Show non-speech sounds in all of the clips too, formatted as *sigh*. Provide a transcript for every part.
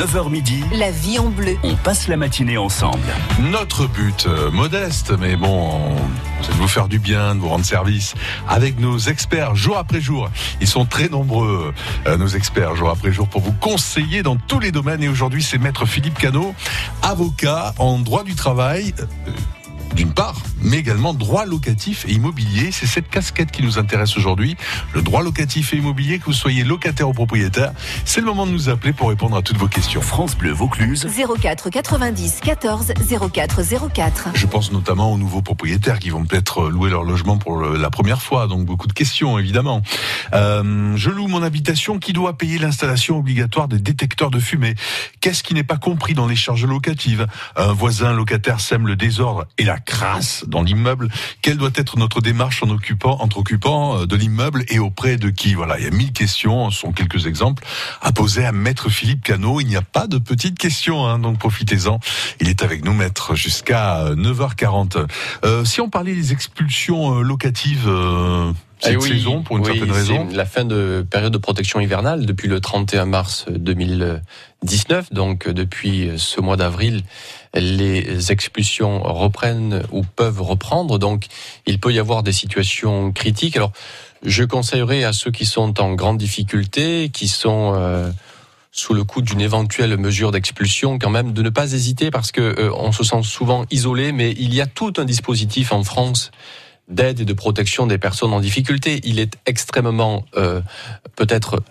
9h midi, La vie en bleu. on passe la matinée ensemble. Notre but, euh, modeste, mais bon, c'est de vous faire du bien, de vous rendre service avec nos experts jour après jour. Ils sont très nombreux, euh, nos experts jour après jour, pour vous conseiller dans tous les domaines. Et aujourd'hui, c'est Maître Philippe Cano, avocat en droit du travail. euh, d'une part, mais également droit locatif et immobilier. C'est cette casquette qui nous intéresse aujourd'hui. Le droit locatif et immobilier, que vous soyez locataire ou propriétaire, c'est le moment de nous appeler pour répondre à toutes vos questions. France Bleu Vaucluse, 04 90 14 04 04. Je pense notamment aux nouveaux propriétaires qui vont peut-être louer leur logement pour la première fois, donc beaucoup de questions évidemment. Euh, je loue mon habitation, qui doit payer l'installation obligatoire des détecteurs de fumée? Qu'est-ce qui n'est pas compris dans les charges locatives? Un voisin locataire sème le désordre et la crasse dans l'immeuble. Quelle doit être notre démarche en occupant, entre occupants euh, de l'immeuble et auprès de qui? Voilà, il y a mille questions, ce sont quelques exemples à poser à Maître Philippe Cano. Il n'y a pas de petites questions, hein, donc profitez-en. Il est avec nous, Maître, jusqu'à euh, 9h40. Euh, si on parlait des expulsions euh, locatives euh, cette Eh oui, saison, pour une oui, certaine raison? la fin de période de protection hivernale depuis le 31 mars 2019. Donc euh, depuis ce mois d'avril, les expulsions reprennent ou peuvent reprendre. Donc il peut y avoir des situations critiques. Alors je conseillerais à ceux qui sont en grande difficulté, qui sont euh, sous le coup d'une éventuelle mesure d'expulsion, quand même, de ne pas hésiter parce que euh, on se sent souvent isolé, mais il y a tout un dispositif en France d'aide et de protection des personnes en difficulté. Il est extrêmement euh, peut-être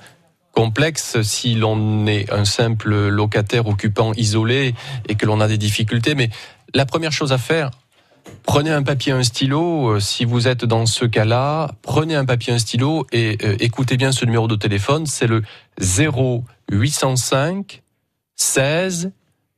complexe si l'on est un simple locataire occupant isolé et que l'on a des difficultés. Mais la première chose à faire, prenez un papier, un stylo. Euh, Si vous êtes dans ce cas-là, prenez un papier, un stylo et euh, écoutez bien ce numéro de téléphone. C'est le 0805 16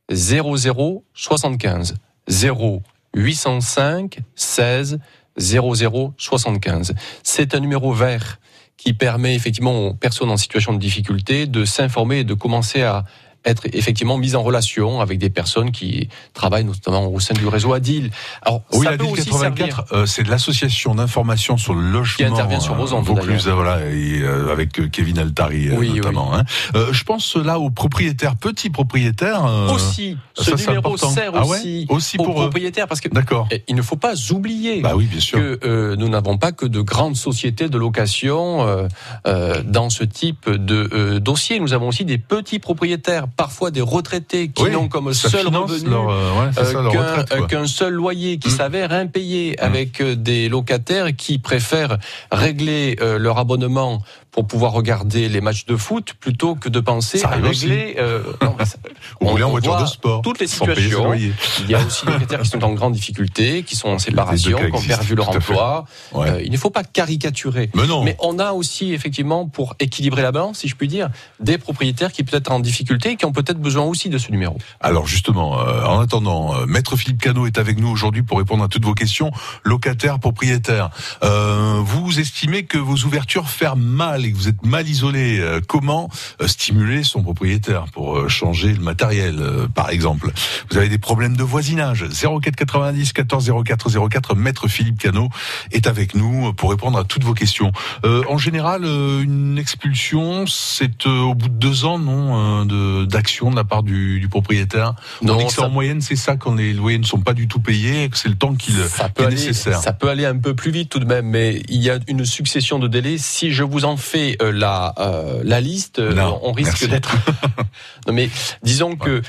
00 75. 0805 16 00 75. C'est un numéro vert qui permet effectivement aux personnes en situation de difficulté de s'informer et de commencer à être effectivement mises en relation avec des personnes qui travaillent notamment au sein du réseau Adil. Alors, Oui, la peut DIL aussi servir. 84, euh, c'est l'association d'information sur le logement. Qui intervient sur vos ondes, Vaucluse, voilà, et, euh, avec euh, Kevin Altari euh, Oui, notamment. hein. Euh, je pense là aux propriétaires, petits propriétaires. euh, Aussi, ce ça, numéro important. sert Ah ouais aussi, Aussi aux pour propriétaires parce que D'accord. eh, il ne faut pas oublier Bah oui, bien sûr. que euh, nous n'avons pas que de grandes sociétés de location euh, euh, dans ce type de euh, dossier. Nous avons aussi des petits propriétaires, parfois des retraités qui Oui, n'ont comme seul revenu euh, ouais, euh, qu'un euh, qu'un seul loyer qui Mm. s'avère impayé Mm. avec des locataires qui préfèrent régler leur abonnement pour pouvoir regarder les matchs de foot plutôt que de penser Ça à régler euh, *laughs* non, ça- on- rouler en on voiture voit de sport. toutes les situations. Il y a aussi des locataires qui sont en grande difficulté, qui sont en séparation, qui ont perdu leur emploi. Ouais. Euh, il ne faut pas caricaturer. Mais non. Mais on a aussi, effectivement, pour équilibrer la balance, si je puis dire, des propriétaires qui peut-être en difficulté et qui ont peut-être besoin aussi de ce numéro. Alors justement, euh, en attendant, euh, Maître Philippe Cano est avec nous aujourd'hui pour répondre à toutes vos questions, locataire, propriétaire. Euh, vous estimez que vos ouvertures ferment mal et que vous êtes mal isolé. Euh, comment euh, stimuler son propriétaire pour euh, changer le matériel, euh, par exemple? Vous avez des problèmes de voisinage 04 90 14 04 04. Maître Philippe Cano est avec nous pour répondre à toutes vos questions. Euh, en général, euh, une expulsion, c'est euh, au bout de deux ans, non, euh, de d'action de la part du, du propriétaire? On dit que c'est ça- en moyenne, c'est ça quand les loyers ne sont pas du tout payés, et que c'est le temps qu'il ça qui peut, est aller, nécessaire. ça peut aller un peu plus vite tout de même, mais il y a une succession de délais. Si je vous en fais euh, la, euh, la liste, euh, Non, on risque d'être. *laughs* non mais disons que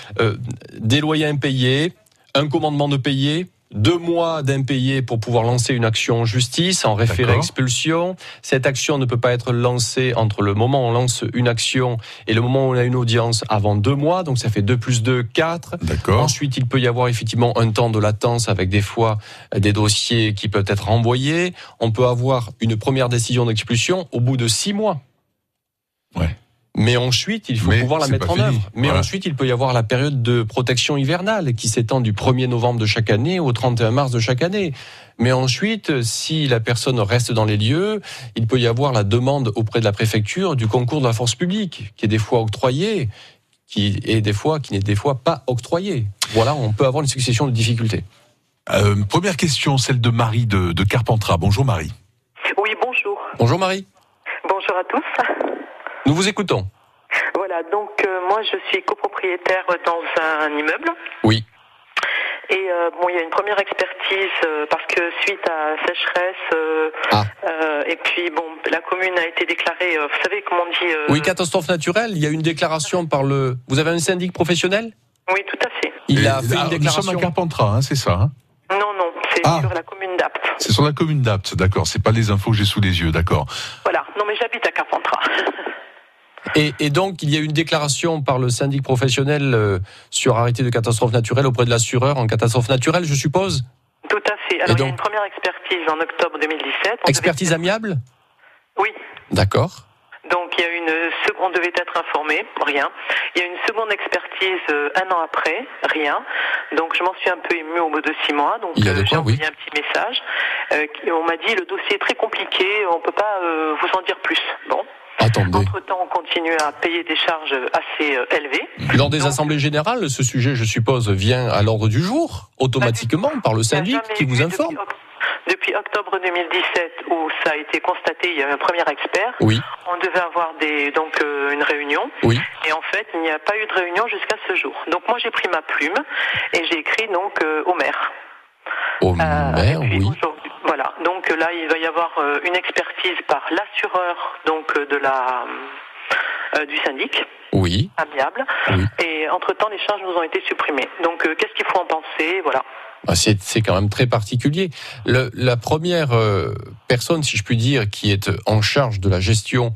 des loyers impayés, un commandement de payer. Deux mois d'impayés pour pouvoir lancer une action en justice, en référé expulsion. Cette action ne peut pas être lancée entre le moment où on lance une action et le moment où on a une audience avant deux mois, donc ça fait 2 plus 2, 4. D'accord. Ensuite, il peut y avoir effectivement un temps de latence avec des fois euh, des dossiers qui peuvent être renvoyés. On peut avoir une première décision d'expulsion au bout de six mois. Ouais. Mais ensuite, il faut Mais pouvoir la mettre en fini. œuvre. Mais Voilà. ensuite, il peut y avoir la période de protection hivernale qui s'étend du 1er novembre de chaque année au 31 mars de chaque année. Mais ensuite, si la personne reste dans les lieux, il peut y avoir la demande auprès de la préfecture du concours de la force publique, qui est des fois octroyé, qui est des fois, qui n'est des fois pas octroyé. Voilà, on peut avoir une succession de difficultés. Euh, première question, celle de Marie de, de Carpentras. Bonjour Marie. Oui, bonjour. Bonjour Marie, Bonjour à tous. Nous vous écoutons. Voilà, donc euh, moi je suis copropriétaire dans un immeuble. Oui. Et euh, bon, il y a une première expertise euh, parce que suite à sécheresse, euh, Ah. euh, et puis bon, la commune a été déclarée, euh, vous savez comment on dit euh, Oui, catastrophe naturelle. Il y a une déclaration par le. Vous avez un syndic professionnel? Oui, tout à fait. Il Et a fait là, une Nous déclaration. sommes à Carpentras, hein, c'est ça. hein? Non, non, c'est Ah. sur la commune d'Apt. c'est sur la commune d'Apt, d'accord. C'est pas les infos que j'ai sous les yeux, d'accord. Voilà, non mais j'habite à Carpentras. *laughs* Et, et donc, il y a une déclaration par le syndic professionnel euh, sur arrêté de catastrophe naturelle auprès de l'assureur en catastrophe naturelle, je suppose? Tout à fait. Alors il y a une première expertise en octobre 2017. On Expertise devait- amiable? Oui. D'accord. Donc il y a une seconde, on devait être informé, rien. Il y a une seconde expertise euh, un an après, rien. Donc je m'en suis un peu émue au bout de six mois. Donc euh, j'ai envoyé oui. un petit message. Euh, on m'a dit le dossier est très compliqué, on peut pas euh, vous en dire plus. Bon. Attendez. Entre temps, on continue à payer des charges assez euh, élevées. Lors des Donc- assemblées générales, ce sujet, je suppose, vient à l'ordre du jour, automatiquement, par le syndic qui vous informe Depuis octobre 2017, où ça a été constaté, il y a eu un premier expert. Oui, On devait avoir des, donc euh, une réunion. oui. Et en fait, il n'y a pas eu de réunion jusqu'à ce jour. Donc moi, j'ai pris ma plume et j'ai écrit donc euh, au maire. Au Euh, maire, oui. Voilà. Donc là, il va y avoir euh, une expertise par l'assureur donc euh, de la euh, du syndic Oui, amiable. oui. Et entre temps, les charges nous ont été supprimées. Donc euh, qu'est-ce qu'il faut en penser? Voilà. Ah, C'est quand même très particulier. Le- la première euh, personne, si je puis dire, qui est en charge de la gestion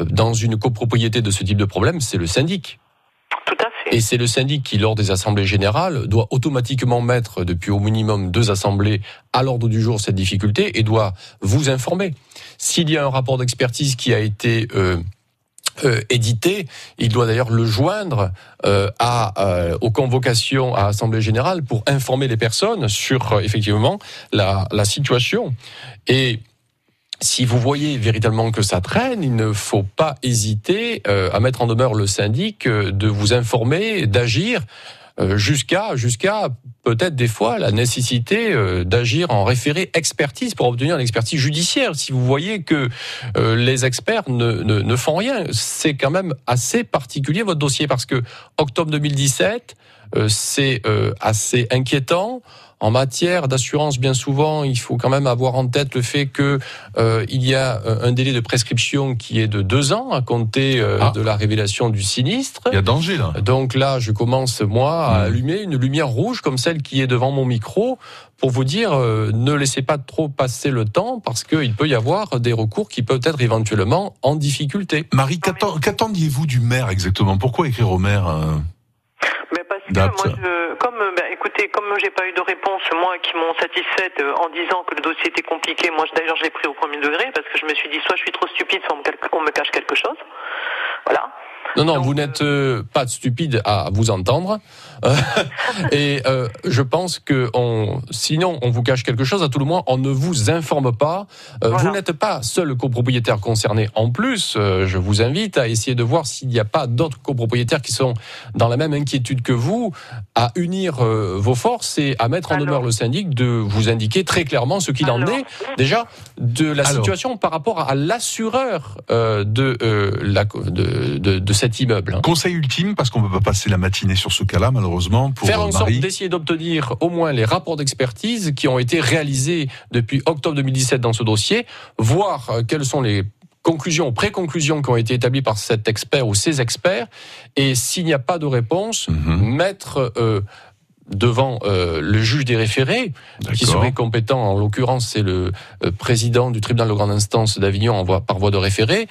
dans une copropriété de ce type de problème, c'est le syndic. Tout à fait. Et c'est le syndic qui, lors des assemblées générales, doit automatiquement mettre depuis au minimum deux assemblées à l'ordre du jour cette difficulté et doit vous informer. S'il y a un rapport d'expertise qui a été euh, euh, édité, il doit d'ailleurs le joindre euh, à, euh, aux convocations à assemblée générale pour informer les personnes sur euh, effectivement la, la situation. Et si vous voyez véritablement que ça traîne, il ne faut pas hésiter euh, à mettre en demeure le syndic euh, de vous informer, d'agir euh, jusqu'à jusqu'à peut-être des fois la nécessité d'agir en référé expertise pour obtenir l'expertise judiciaire. Si vous voyez que les experts ne, ne, ne font rien, c'est quand même assez particulier votre dossier parce que octobre 2017, euh, c'est assez inquiétant. En matière d'assurance, bien souvent, il faut quand même avoir en tête le fait que euh, il y a euh, un délai de prescription qui est de deux ans à compter euh, Ah. de la révélation du sinistre. Il y a danger là. Donc là, je commence moi à Mhm. allumer une lumière rouge comme celle qui est devant mon micro pour vous dire euh, ne laissez pas trop passer le temps parce qu'il peut y avoir des recours qui peuvent être éventuellement en difficulté. Marie, qu'attend- qu'attendiez-vous du maire exactement? Pourquoi écrire au maire euh, Mais parce que D'Apt. moi, je, comme, écoutez, comme j'ai pas eu de réponse, moi, qui m'ont satisfaite euh, en disant que le dossier était compliqué, moi, d'ailleurs, je l'ai pris au premier degré parce que je me suis dit, soit je suis trop stupide, soit on me, cal- on me cache quelque chose. Voilà. Non, non, Donc, vous n'êtes euh, pas stupide à vous entendre. Euh, et euh, je pense que on, sinon, on vous cache quelque chose. À tout le moins, on ne vous informe pas. Euh, Voilà. Vous n'êtes pas seul copropriétaire concerné. En plus, euh, je vous invite à essayer de voir s'il n'y a pas d'autres copropriétaires qui sont dans la même inquiétude que vous, à unir euh, vos forces et à mettre en Alors. demeure le syndic de vous indiquer très clairement ce qu'il en est déjà de la Alors. situation par rapport à l'assureur euh, de, euh, la, de, de, de cet immeuble. hein. Conseil ultime, parce qu'on ne peut pas passer la matinée sur ce cas-là, malheureusement, pour Faire en sorte d'essayer d'obtenir au moins les rapports d'expertise qui ont été réalisés depuis octobre 2017 dans ce dossier, voir euh, quelles sont les conclusions ou pré-conclusions qui ont été établies par cet expert ou ces experts, et s'il n'y a pas de réponse, Mhm. mettre euh, devant euh, le juge des référés, qui serait compétent, en l'occurrence c'est le euh, président du tribunal de grande instance d'Avignon par voie de référé,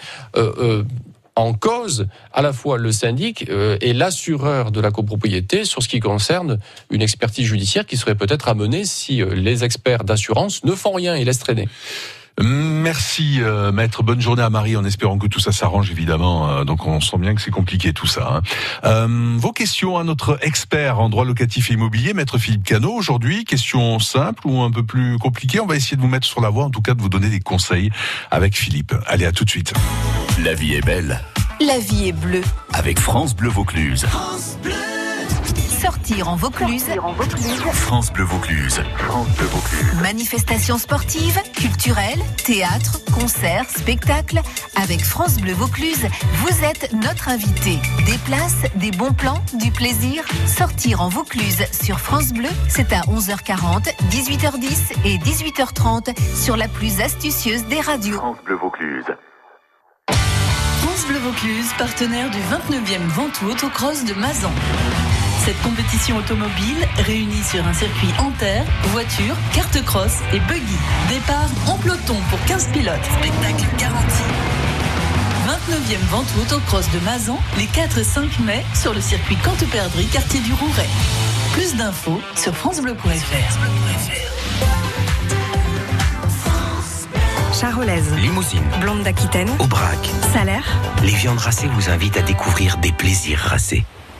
en cause à la fois le syndic euh, et l'assureur de la copropriété sur ce qui concerne une expertise judiciaire qui serait peut-être amenée si euh, les experts d'assurance ne font rien et laissent traîner. Merci euh, maître, bonne journée à Marie en espérant que tout ça s'arrange évidemment. Euh, donc on sent bien que c'est compliqué tout ça. hein. Euh, vos questions à notre expert en droit locatif et immobilier, maître Philippe Cano. Aujourd'hui, question simple ou un peu plus compliquée? On va essayer de vous mettre sur la voie, en tout cas de vous donner des conseils avec Philippe. Allez, à tout de suite. La vie est belle La vie est bleue. avec France Bleu Vaucluse. Ça sortir en Vaucluse. France Bleu Vaucluse. France Bleu Vaucluse. Manifestations sportives, culturelles, théâtre, concerts, spectacles. Avec France Bleu Vaucluse, vous êtes notre invité. Des places, des bons plans, du plaisir. Sortir en Vaucluse sur France Bleu, c'est à 11h40, 18h10 et 18h30 sur la plus astucieuse des radios. France Bleu Vaucluse. France Bleu Vaucluse, partenaire du 29e Ventoux Autocross de Mazan. Cette compétition automobile réunit sur un circuit en terre, voiture, carte cross et buggy. Départ en peloton pour 15 pilotes. Spectacle garanti. 29e Ventoux Autocross de Mazan, les 4 et 5 mai sur le circuit Canteperdry, quartier du Rouret. Plus d'infos sur francebleu.fr. Charolaise, Limousine, blonde d'Aquitaine, Aubrac. salaire. Les viandes racées vous invitent à découvrir des plaisirs racés.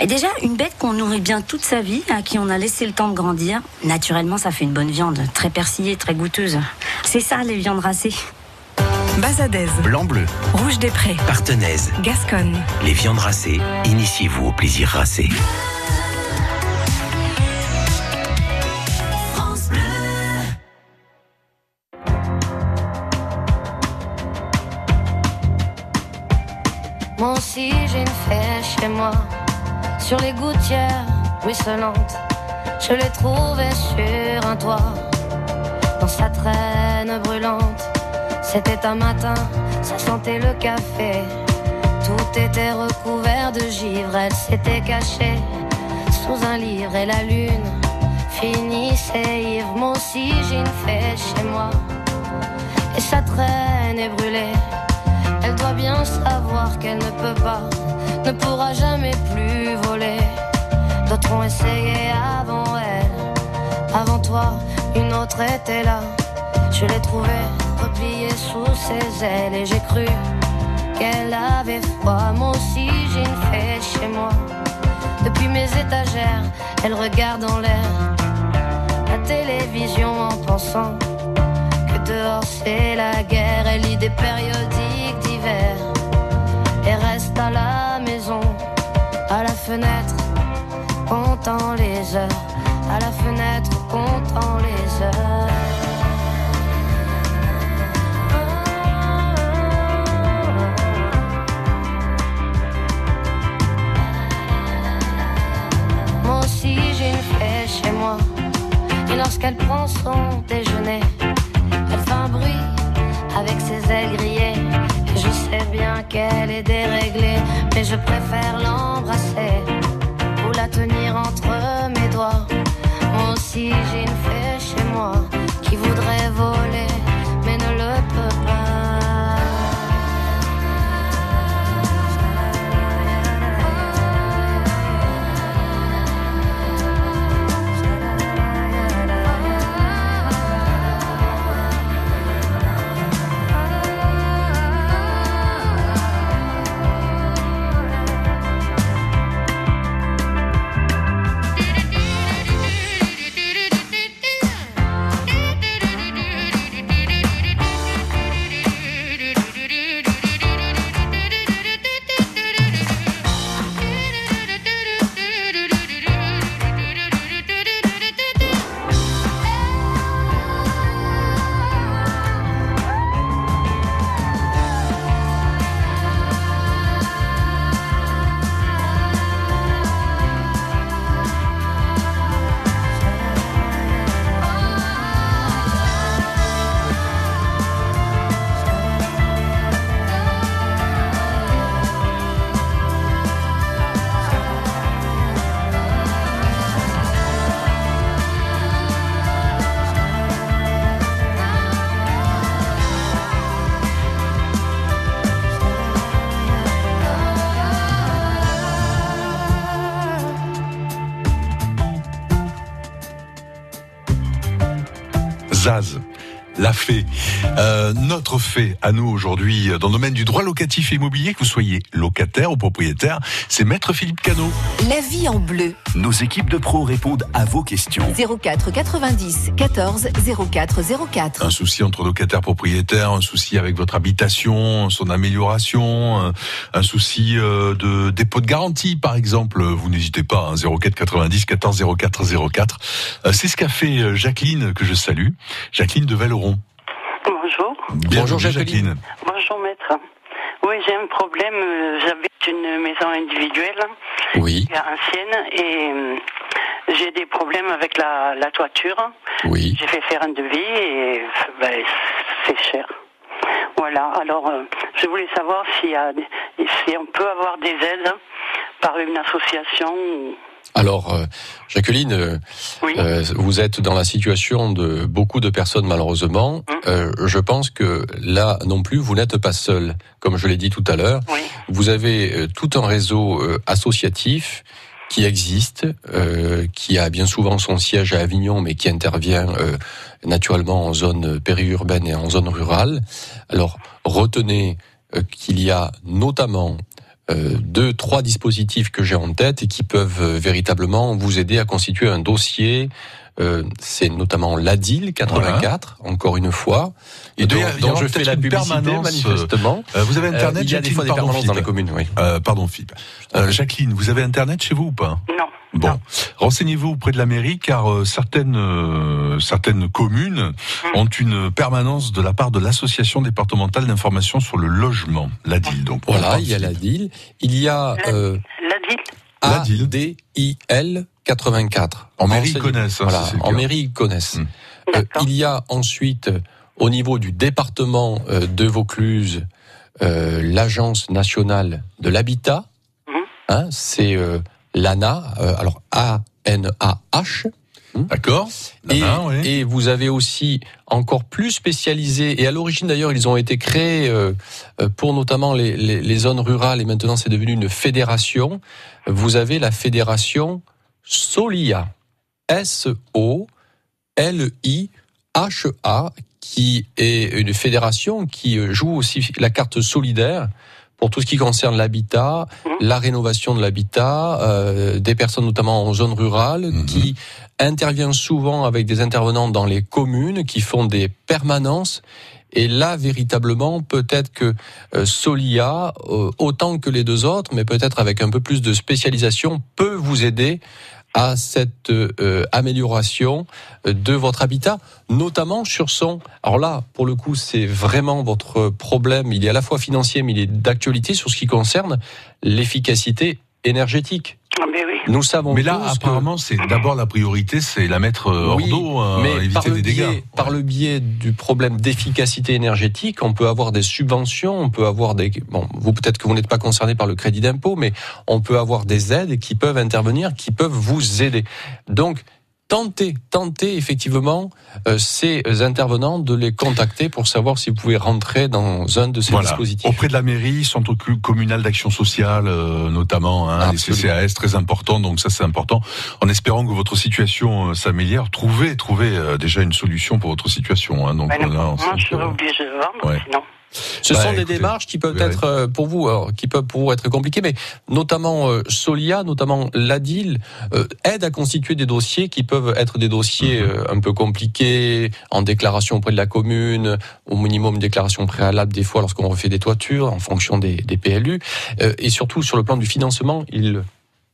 Et déjà, une bête qu'on nourrit bien toute sa vie, à qui on a laissé le temps de grandir, naturellement, ça fait une bonne viande, très persillée, très goûteuse. C'est ça, les viandes racées. Bazadaise, Blanc-bleu, rouge des prés, partenaise. Gasconne. Les viandes racées, initiez-vous au plaisir racé. Moi aussi j'ai une fée chez moi, sur les gouttières ruisselantes. Je l'ai trouvée sur un toit, dans sa traîne brûlante. C'était un matin, ça sentait le café. Tout était recouvert de givre, elle s'était cachée sous un livre et la lune finissait ivre. J'ai une fée chez moi, et sa traîne est brûlée. Elle doit bien savoir qu'elle ne peut pas, ne pourra jamais plus voler. D'autres ont essayé avant elle. Avant toi, une autre était là. Je l'ai trouvée repliée sous ses ailes et j'ai cru qu'elle avait froid. Moi aussi, j'ai une fée chez moi. Depuis mes étagères, elle regarde en l'air la télévision en pensant que dehors c'est la guerre. Elle lit des périodiques d'hiver et reste à la à la fenêtre, comptant les heures, à la fenêtre, comptant Euh, notre fée à nous aujourd'hui dans le domaine du droit locatif et immobilier, que vous soyez locataire ou propriétaire, c'est Maître Philippe Cano. La vie en bleu. Nos équipes de pros répondent à vos questions. 04 90 14 04 04. Un souci entre locataire propriétaire, un souci avec votre habitation, son amélioration, un, un souci euh, de dépôt de garantie par exemple, vous n'hésitez pas, hein, 04 90 14 04 04. Euh, c'est ce qu'a fait euh, Jacqueline que je salue, Jacqueline de Valeron. Bonjour. Bonjour, Jacqueline. Bonjour maître. Oui, j'ai un problème. J'habite une maison individuelle, Oui, ancienne, et euh, j'ai des problèmes avec la, la toiture. oui. J'ai fait faire un devis et ben, c'est cher. Voilà. Alors, euh, je voulais savoir s'il y a, des- si on peut avoir des aides par une association. ou- Alors, euh, Jacqueline, euh, Oui. euh, vous êtes dans la situation de beaucoup de personnes malheureusement. Euh, je pense que là non plus, vous n'êtes pas seul. Comme je l'ai dit tout à l'heure, Oui. vous avez tout un réseau associatif qui existe, euh, qui a bien souvent son siège à Avignon, mais qui intervient euh, naturellement en zone périurbaine et en zone rurale. Alors, retenez euh, qu'il y a notamment euh, deux, trois dispositifs que j'ai en tête et qui peuvent euh, véritablement vous aider à constituer un dossier. Euh, c'est notamment l'ADIL 84, encore une fois, et avoir je fais la publicité permanence, manifestement. Euh, vous avez Euh, internet, il y a des Jacqueline fois des Pardon, permanences dans les Philippe. communes, oui. Euh, pardon Philippe. Euh, Jacqueline, vous avez internet chez vous ou pas? Non. Bon, renseignez-vous auprès de la mairie car euh, certaines euh, certaines communes ont une permanence de la part de l'association départementale d'information sur le logement, l'ADIL. Donc Voilà, il y a l'ADIL. Il y a euh, La ville L'ADIL. ADIL 84. En mairie, ils connaissent, hein, Voilà, en mairie, ils connaissent. Euh, il y a ensuite, euh, au niveau du département euh, de Vaucluse, euh, l'Agence nationale de l'habitat. Mhm. Hein, c'est euh, l'ANA, euh, alors A-N-A-H. D'accord. Et, oui. et vous avez aussi encore plus spécialisé, et à l'origine d'ailleurs ils ont été créés euh, euh, pour notamment les, les, les zones rurales, et maintenant c'est devenu une fédération. Vous avez la fédération Solia, S-O-L-I-H-A, qui est une fédération qui joue aussi la carte solidaire pour tout ce qui concerne l'habitat, la rénovation de l'habitat, euh, des personnes notamment en zone rurale Mhm. qui intervient souvent avec des intervenants dans les communes qui font des permanences. Et là, véritablement, peut-être que euh, Solia, euh, autant que les deux autres, mais peut-être avec un peu plus de spécialisation, peut vous aider à cette euh, amélioration de votre habitat, notamment sur son. Alors là, pour le coup, c'est vraiment votre problème. Il est à la fois financier, mais il est d'actualité sur ce qui concerne l'efficacité énergétique. Ah, mais oui. Nous savons Mais là, tous que- apparemment, c'est d'abord la priorité, c'est la mettre euh, hors oui, d'eau, euh, mais éviter par le, des dégâts. biais, par le biais du problème d'efficacité énergétique, on peut avoir des subventions, on peut avoir des bon, vous peut-être que vous n'êtes pas concerné par le crédit d'impôt, mais on peut avoir des aides qui peuvent intervenir, qui peuvent vous aider. Donc tentez, tentez effectivement euh, ces intervenants de les contacter pour savoir si vous pouvez rentrer dans un de ces Voilà. dispositifs. Auprès de la mairie, centre communal d'action sociale, euh, notamment, hein, les. CCAS, très important. Donc ça, c'est important. En espérant que votre situation euh, s'améliore, trouvez, trouvez euh, déjà une solution pour votre situation. Hein, donc Ben non, on moi, je serais obligée de vendre, Ouais. sinon. Ce Bah, sont des démarches qui peuvent être euh, pour vous, alors, qui peuvent pour vous être compliquées, mais notamment euh, Solia, notamment l'ADIL, euh, aide à constituer des dossiers qui peuvent être des dossiers Mhm. euh, un peu compliqués, en déclaration auprès de la commune, au minimum déclaration préalable des fois lorsqu'on refait des toitures, en fonction des, des PLU, euh, et surtout sur le plan du financement, ils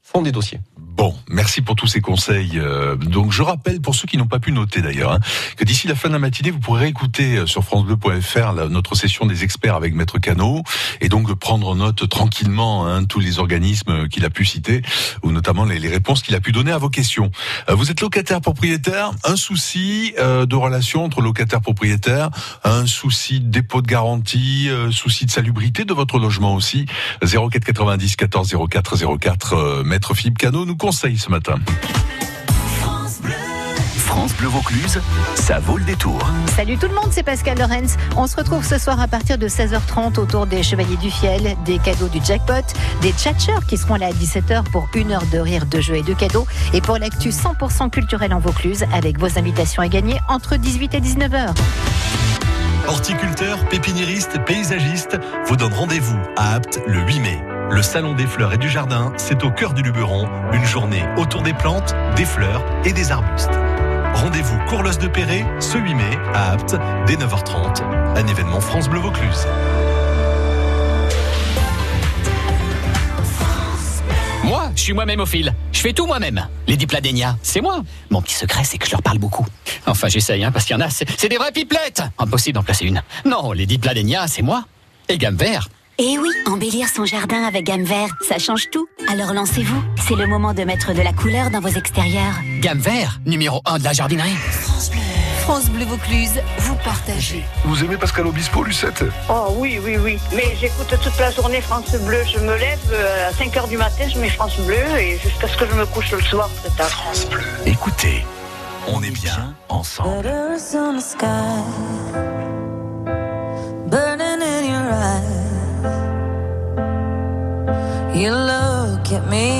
font des dossiers. Bon, merci pour tous ces conseils. Euh, Donc je rappelle pour ceux qui n'ont pas pu noter d'ailleurs hein, que d'ici la fin de la matinée, vous pourrez écouter euh, sur francebleu.fr notre session des experts avec Maître Cano et donc prendre note tranquillement hein, tous les organismes qu'il a pu citer ou notamment les, les réponses qu'il a pu donner à vos questions. Euh, Vous êtes locataire propriétaire, un souci euh, de relation entre locataire propriétaire, un souci de dépôt de garantie, euh, souci de salubrité de votre logement aussi. 04 90 14 04 04 euh, Maître Philippe Cano nous ce matin. France France Bleu Vaucluse, ça vaut le détour. Salut tout le monde, c'est Pascal Lorenz. On se retrouve ce soir à partir de 16h30 autour des Chevaliers du Fiel, des cadeaux du jackpot, des tchatchers qui seront là à 17h pour une heure de rire, de jeux et de cadeaux. Et pour l'actu 100% culturel en Vaucluse, avec vos invitations à gagner entre 18 et 19h. Horticulteurs, pépiniéristes, paysagistes vous donnent rendez-vous à Apt le 8 mai. Le Salon des fleurs et du jardin, c'est au cœur du Luberon, une journée autour des plantes, des fleurs et des arbustes. Rendez-vous Courlos de Perret ce 8 mai à Apt dès 9h30. Un événement France Bleu Vaucluse. Moi, je suis moi-même au fil. Je fais tout moi-même. Les dipladénias, c'est moi. Mon petit secret, c'est que je leur parle beaucoup. Enfin, j'essaye, hein, parce qu'il y en a, c'est des vraies pipelettes. Impossible d'en placer une. Non, les dipladénias, c'est moi. Et gamme vert. Et oui, embellir son jardin avec gamme vert, ça change tout. Alors lancez-vous, c'est le moment de mettre de la couleur dans vos extérieurs. Gamme vert, numéro 1 de la jardinerie. France Bleu Vaucluse, vous partagez. Vous aimez Pascal Obispo, Lucette? Oh oui, oui, oui. Mais j'écoute toute la journée France Bleu. Je me lève euh, à 5 h du matin, je mets France Bleu et jusqu'à ce que je me couche le soir très tard. France Bleu. Écoutez, on est bien ensemble. Me,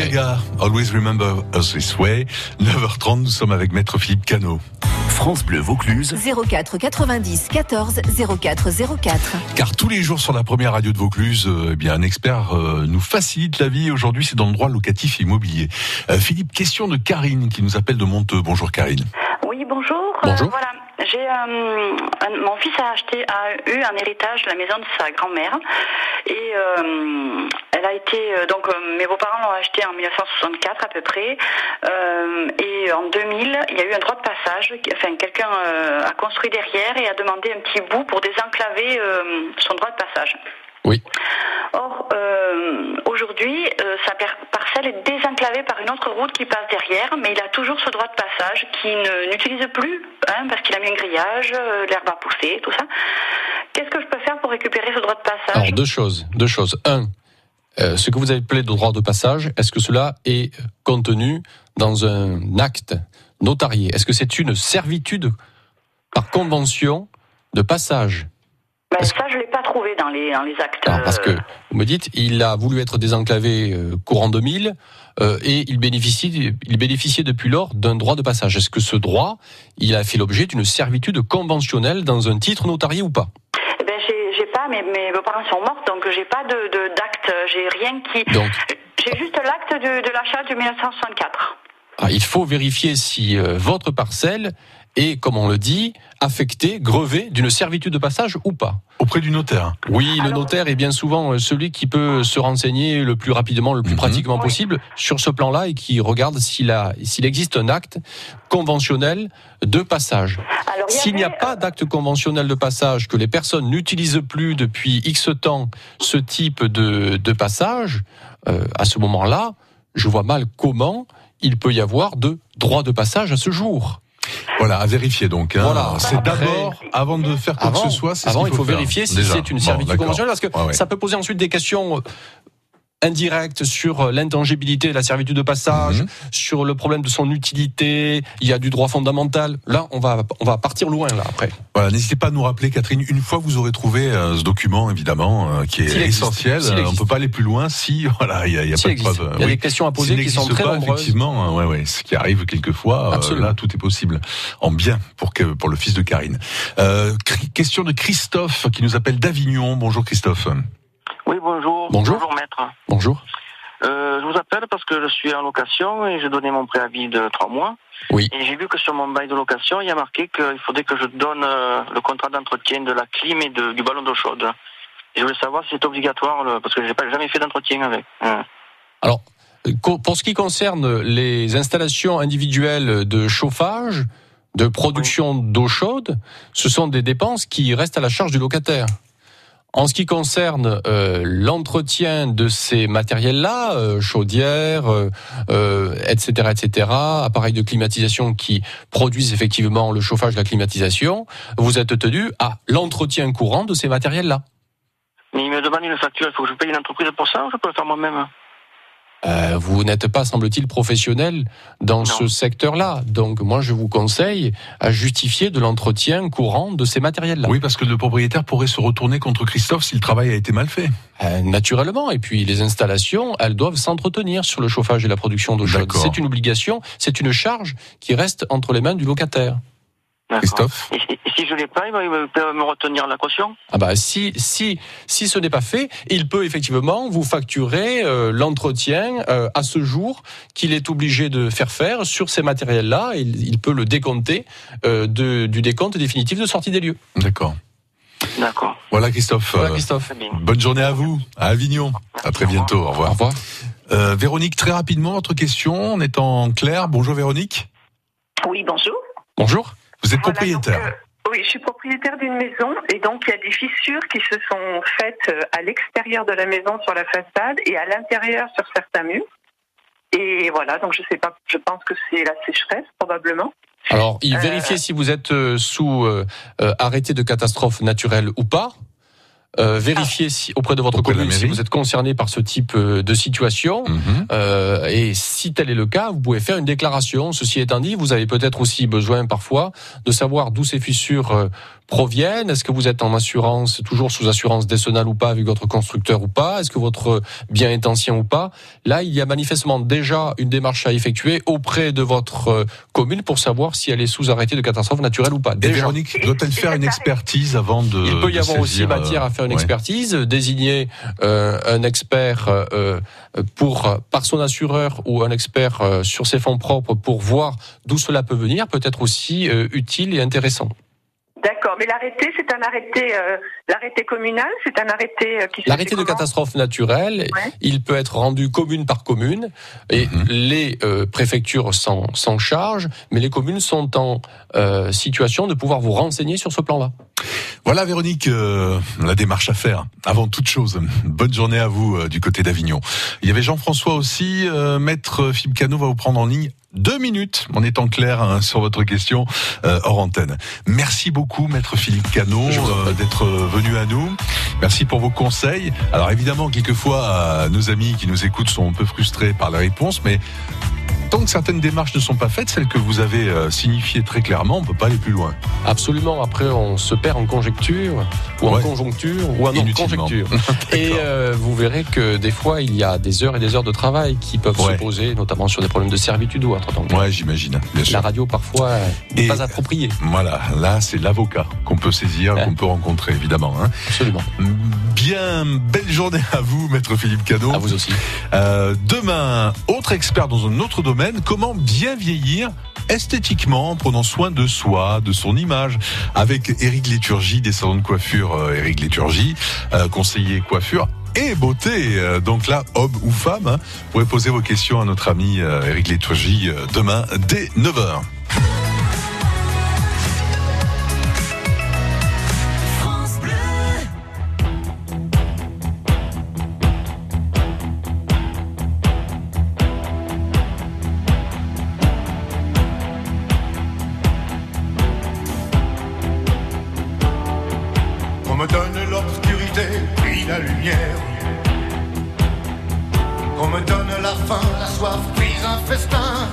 Gaga, Always Remember Us This Way. 9h30, nous sommes avec Maître Philippe Cano. France Bleu Vaucluse. 04 90 14 04 04. Car tous les jours sur la première radio de Vaucluse, euh, eh bien un expert euh, nous facilite la vie. Aujourd'hui, c'est dans le droit locatif immobilier. Euh, Philippe, question de Karine qui nous appelle de Monteux. Bonjour Karine. Oui, bonjour. Bonjour. voilà, Euh, mon fils a acheté eu un héritage de la maison de sa grand-mère et euh, elle a été euh, donc mes beaux-parents l'ont acheté en 1964 à peu près et en 2000 il y a eu un droit de passage enfin quelqu'un a construit derrière et a demandé un petit bout pour désenclaver son droit de passage. Oui. Or, euh, aujourd'hui, euh, sa parcelle est désenclavée par une autre route qui passe derrière, mais il a toujours ce droit de passage qu'il ne- n'utilise plus, hein, parce qu'il a mis un grillage, euh, l'herbe a poussé, tout ça. Qu'est-ce que je peux faire pour récupérer ce droit de passage? Alors deux choses, deux choses. Un, ce que vous avez appelé de droit de passage, est-ce que cela est contenu dans un acte notarié? Est-ce que c'est une servitude par convention de passage? Ben, Ça, je l'ai pas dans les, dans les actes. Alors, parce que euh, vous me dites, il a voulu être désenclavé euh, courant 2000 euh, et il bénéficie, il bénéficiait depuis lors d'un droit de passage. Est-ce que ce droit, il a fait l'objet d'une servitude conventionnelle dans un titre notarié ou pas? Eh ben, j'ai pas, mes, mes beaux-parents sont morts, donc j'ai pas de de- d'acte, j'ai rien qui. Donc. J'ai juste l'acte de, de l'achat de 1964. Ah, Il faut vérifier si euh, votre parcelle est, comme on le dit, affectée, grevée d'une servitude de passage ou pas. Auprès du notaire. Oui, le notaire est bien souvent euh, celui qui peut se renseigner le plus rapidement, le plus pratiquement possible sur ce plan-là et qui regarde s'il a, s'il existe un acte conventionnel de passage. S'il n'y a pas d'acte conventionnel de passage, que les personnes n'utilisent plus depuis X temps ce type de, de passage, euh, à ce moment-là, je vois mal comment il peut y avoir de droit de passage à ce jour. Voilà, à vérifier donc. hein. Voilà. C'est d'abord, avant de faire quoi Avant, que ce soit, ce avant il faut vérifier si c'est une Bon, servitude d'accord. conventionnelle, parce que Ouais, ouais. ça peut poser ensuite des questions indirectes sur euh, l'intangibilité de la servitude de passage, Mhm. sur le problème de son utilité. Il y a du droit fondamental. Là, on va on va partir loin là après. Voilà, n'hésitez pas à nous rappeler, Catherine, une fois que vous aurez trouvé euh, ce document, évidemment, euh, qui est essentiel. Euh, on existe. peut pas aller plus loin si, *laughs* voilà, il y a, y a pas de preuve. Il y a des questions à poser qui sont très pas, nombreuses. Effectivement, euh, ouais, ouais, ce qui arrive quelquefois. là, tout est possible. En bien pour que pour le fils de Karine. Euh, question de Christophe qui nous appelle d'Avignon. Bonjour Christophe. Oui, bonjour. Bonjour. maître. Bonjour. Euh, je vous appelle parce que je suis en location et j'ai donné mon préavis de trois mois. Oui. Et j'ai vu que sur mon bail de location, il y a marqué qu'il faudrait que je donne euh, le contrat d'entretien de la clim et de- du ballon d'eau chaude. Et je voulais savoir si c'est obligatoire, parce que j'ai pas jamais fait d'entretien avec. Hein. Alors, pour ce qui concerne les installations individuelles de chauffage, de production d'eau chaude, ce sont des dépenses qui restent à la charge du locataire. En ce qui concerne euh, l'entretien de ces matériels-là, euh, chaudières, euh, euh, etc., etc., appareils de climatisation qui produisent effectivement le chauffage, la climatisation, vous êtes tenu à l'entretien courant de ces matériels-là. Mais il me demande une facture, il faut que je paye une entreprise pour ça ou je peux le faire moi-même? Euh, vous n'êtes pas, semble-t-il, professionnel dans ce secteur-là. Donc, moi, je vous conseille à justifier de l'entretien courant de ces matériels-là. Oui, parce que le propriétaire pourrait se retourner contre Christophe si le travail a été mal fait. Euh, naturellement. Et puis, les installations, elles doivent s'entretenir sur le chauffage et la production d'eau chaude. C'est une obligation, c'est une charge qui reste entre les mains du locataire. Christophe et, si je l'ai pas, il va- il va peut me retenir la caution Ah bah si si si ce n'est pas fait, il peut effectivement vous facturer euh, l'entretien euh, à ce jour qu'il est obligé de faire faire sur ces matériels-là. Il, il peut le décompter euh, de, du décompte définitif de sortie des lieux. D'accord. D'accord. Voilà Christophe. Voilà, Euh, Christophe. Bonne journée à vous, à Avignon. À très bientôt. Au revoir. Au revoir. Euh, Véronique, très rapidement, votre question en étant clair. Bonjour Véronique. Oui, bonjour. Bonjour. Vous êtes Voilà, propriétaire. donc, euh, oui, je suis propriétaire d'une maison et donc il y a des fissures qui se sont faites euh, à l'extérieur de la maison sur la façade et à l'intérieur sur certains murs. Et voilà, donc je sais pas, je pense que c'est la sécheresse probablement. Alors, il Euh, vérifiez si vous êtes sous euh, euh, arrêté de catastrophe naturelle ou pas. Euh, vérifiez si, auprès de votre Auprès de la commune si vous êtes concerné par ce type euh, de situation. Mhm. Euh, et si tel est le cas, vous pouvez faire une déclaration. Ceci étant dit, vous avez peut-être aussi besoin parfois de savoir d'où ces fissures euh, proviennent. Est-ce que vous êtes en assurance, toujours sous assurance décennale ou pas, avec votre constructeur ou pas? Est-ce que votre bien est ancien ou pas? Là, il y a manifestement déjà une démarche à effectuer auprès de votre euh, commune pour savoir si elle est sous arrêté de catastrophe naturelle ou pas. Et Déjà. Véronique, doit-elle faire une expertise avant de Il peut y avoir aussi matière euh, à faire une ouais. expertise, désigner euh, un expert euh, euh, pour par son assureur ou un expert euh, sur ses fonds propres pour voir d'où cela peut venir, peut être aussi euh, utile et intéressant. D'accord, mais l'arrêté, c'est un arrêté, euh, l'arrêté communal, c'est un arrêté euh, qui se L'arrêté de catastrophe naturelle, Ouais. il peut être rendu commune par commune et les euh, préfectures s'en s'en chargent, mais les communes sont en euh, situation de pouvoir vous renseigner sur ce plan-là. Voilà Véronique, euh, la démarche à faire. Avant toute chose, bonne journée à vous euh, du côté d'Avignon. Il y avait Jean-François aussi, euh, Maître Philippe Cano va vous prendre en ligne deux minutes en étant clair hein, sur votre question euh, hors antenne. Merci beaucoup Maître Philippe Cano euh, d'être venu à nous. Merci pour vos conseils. Alors évidemment, quelquefois, euh, nos amis qui nous écoutent sont un peu frustrés par la réponse, mais tant que certaines démarches ne sont pas faites, celles que vous avez euh, signifiées très clairement, on peut pas aller plus loin. Absolument. Après, on se perd en conjecture ou en conjoncture ou en conjecture. *laughs* Et euh, vous verrez que des fois, il y a des heures et des heures de travail qui peuvent Ouais. se poser, notamment sur des problèmes de servitude ou autre. Donc, Ouais, j'imagine. Sûr. la radio parfois n'est pas appropriée. Voilà, là c'est l'avocat qu'on peut saisir, qu'on peut rencontrer évidemment. Hein. Absolument. Bien, belle journée à vous, maître Philippe Cano. À vous aussi. Euh, demain, autre expert dans un autre domaine, comment bien vieillir esthétiquement en prenant soin de soi, de son image, avec Éric Léturgie des salons de coiffure euh, Éric Léturgie, euh, conseiller coiffure et beauté. Euh, Donc là, homme ou femme, hein, vous pourrez poser vos questions à notre ami Éric Léturgie euh, demain dès 9h. Qu'on me donne la faim, la soif puis un festin.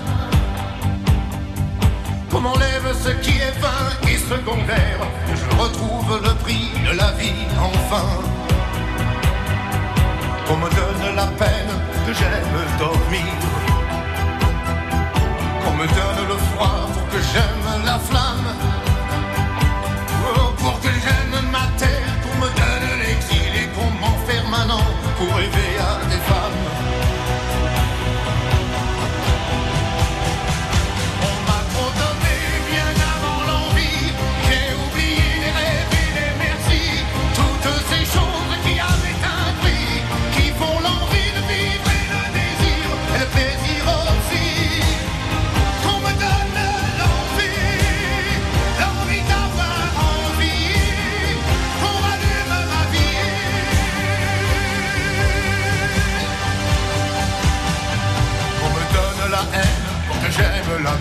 Qu'on m'enlève ce qui est vain et secondaire. Que je retrouve le prix de la vie enfin. Qu'on me donne la peine que j'aime dormir. Qu'on me donne le froid pour que j'aime la flamme.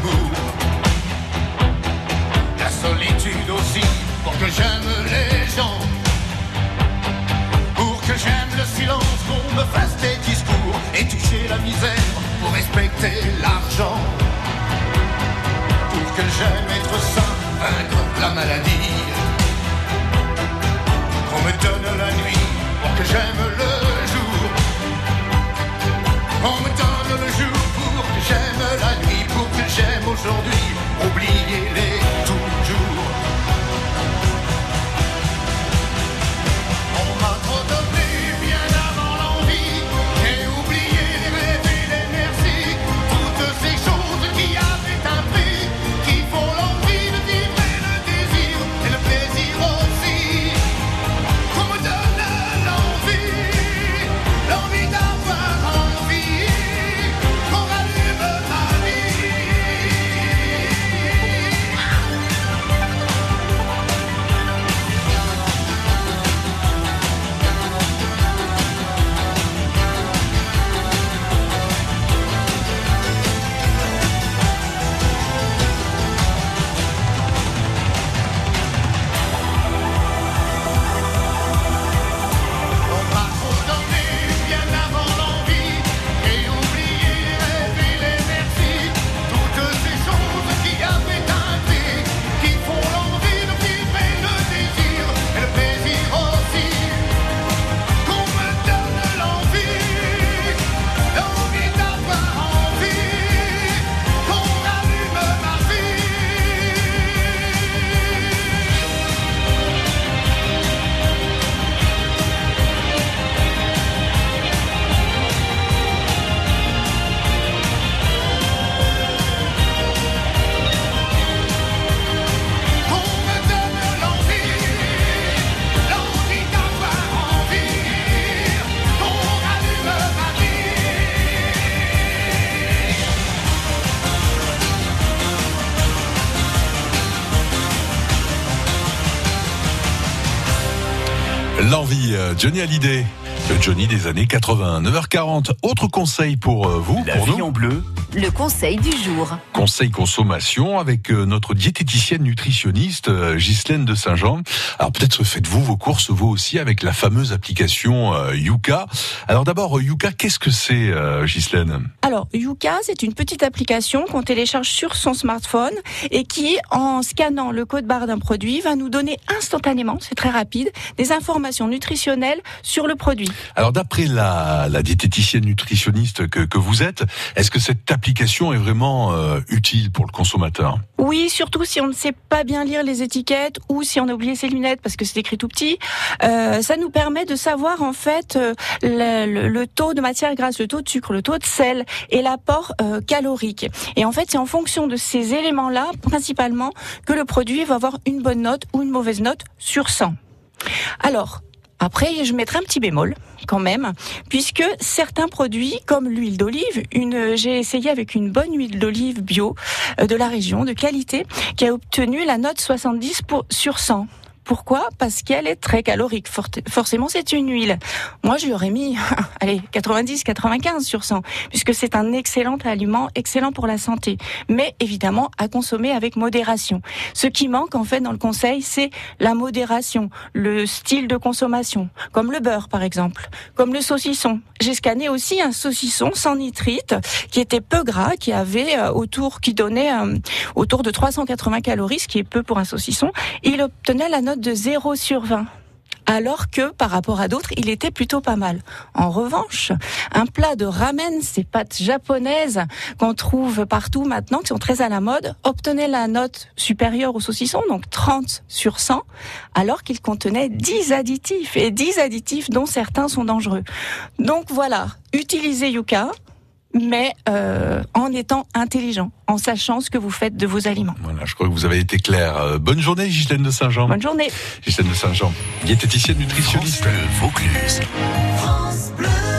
J'aime L'envie, euh, Johnny Hallyday, le Johnny des années 80. 9h40, autre conseil pour euh, vous, pour nous. en bleu. Le conseil du jour. Conseil consommation avec euh, notre diététicienne nutritionniste Ghislaine de Saint-Jean. Alors peut-être faites-vous vos courses vous aussi avec la fameuse application Yuka. Alors d'abord Yuka, qu'est-ce que c'est Ghislaine? Alors, Yuka, c'est une petite application qu'on télécharge sur son smartphone et qui, en scannant le code barre d'un produit, va nous donner instantanément, c'est très rapide, des informations nutritionnelles sur le produit. Alors d'après la, la diététicienne nutritionniste que, que vous êtes, est-ce que cette application est vraiment euh, utile pour le consommateur? Oui, surtout si on ne sait pas bien lire les étiquettes ou si on a oublié ses lunettes parce que c'est écrit tout petit. Euh, ça nous permet de savoir en fait euh, le, le- le taux de matière grasse, le taux de sucre, le taux de sel et l'apport calorique. Et en fait, c'est en fonction de ces éléments-là, principalement, que le produit va avoir une bonne note ou une mauvaise note sur 100. Alors, après, je mettrai un petit bémol quand même, puisque certains produits, comme l'huile d'olive, une, j'ai essayé avec une bonne huile d'olive bio euh, de la région, de qualité, qui a obtenu la note 70 pour, sur 100. Pourquoi? Parce qu'elle est très calorique. Forcément, c'est une huile. Moi, je lui aurais mis, *laughs* allez, 90, 95 sur 100, puisque c'est un excellent aliment, excellent pour la santé. Mais évidemment, à consommer avec modération. Ce qui manque, en fait, dans le conseil, c'est la modération, le style de consommation, comme le beurre, par exemple, comme le saucisson. J'ai scanné aussi un saucisson sans nitrite, qui était peu gras, qui avait euh, autour, qui donnait euh, autour de 380 calories, ce qui est peu pour un saucisson. Il obtenait la note de 0 sur 20 alors que par rapport à d'autres, il était plutôt pas mal. En revanche, un plat de ramen, ces pâtes japonaises qu'on trouve partout maintenant, qui sont très à la mode, obtenait la note supérieure au saucisson, donc 30 sur 100, alors qu'il contenait 10 additifs, et 10 additifs dont certains sont dangereux. Donc voilà, utilisez Yuka, mais euh, en étant intelligent, en sachant ce que vous faites de vos aliments. Voilà, je crois que vous avez été clair. Euh, bonne journée Ghislaine de Saint-Jean. Bonne journée. Ghislaine de Saint-Jean, diététicienne nutritionniste. Vaucluse. France Bleu.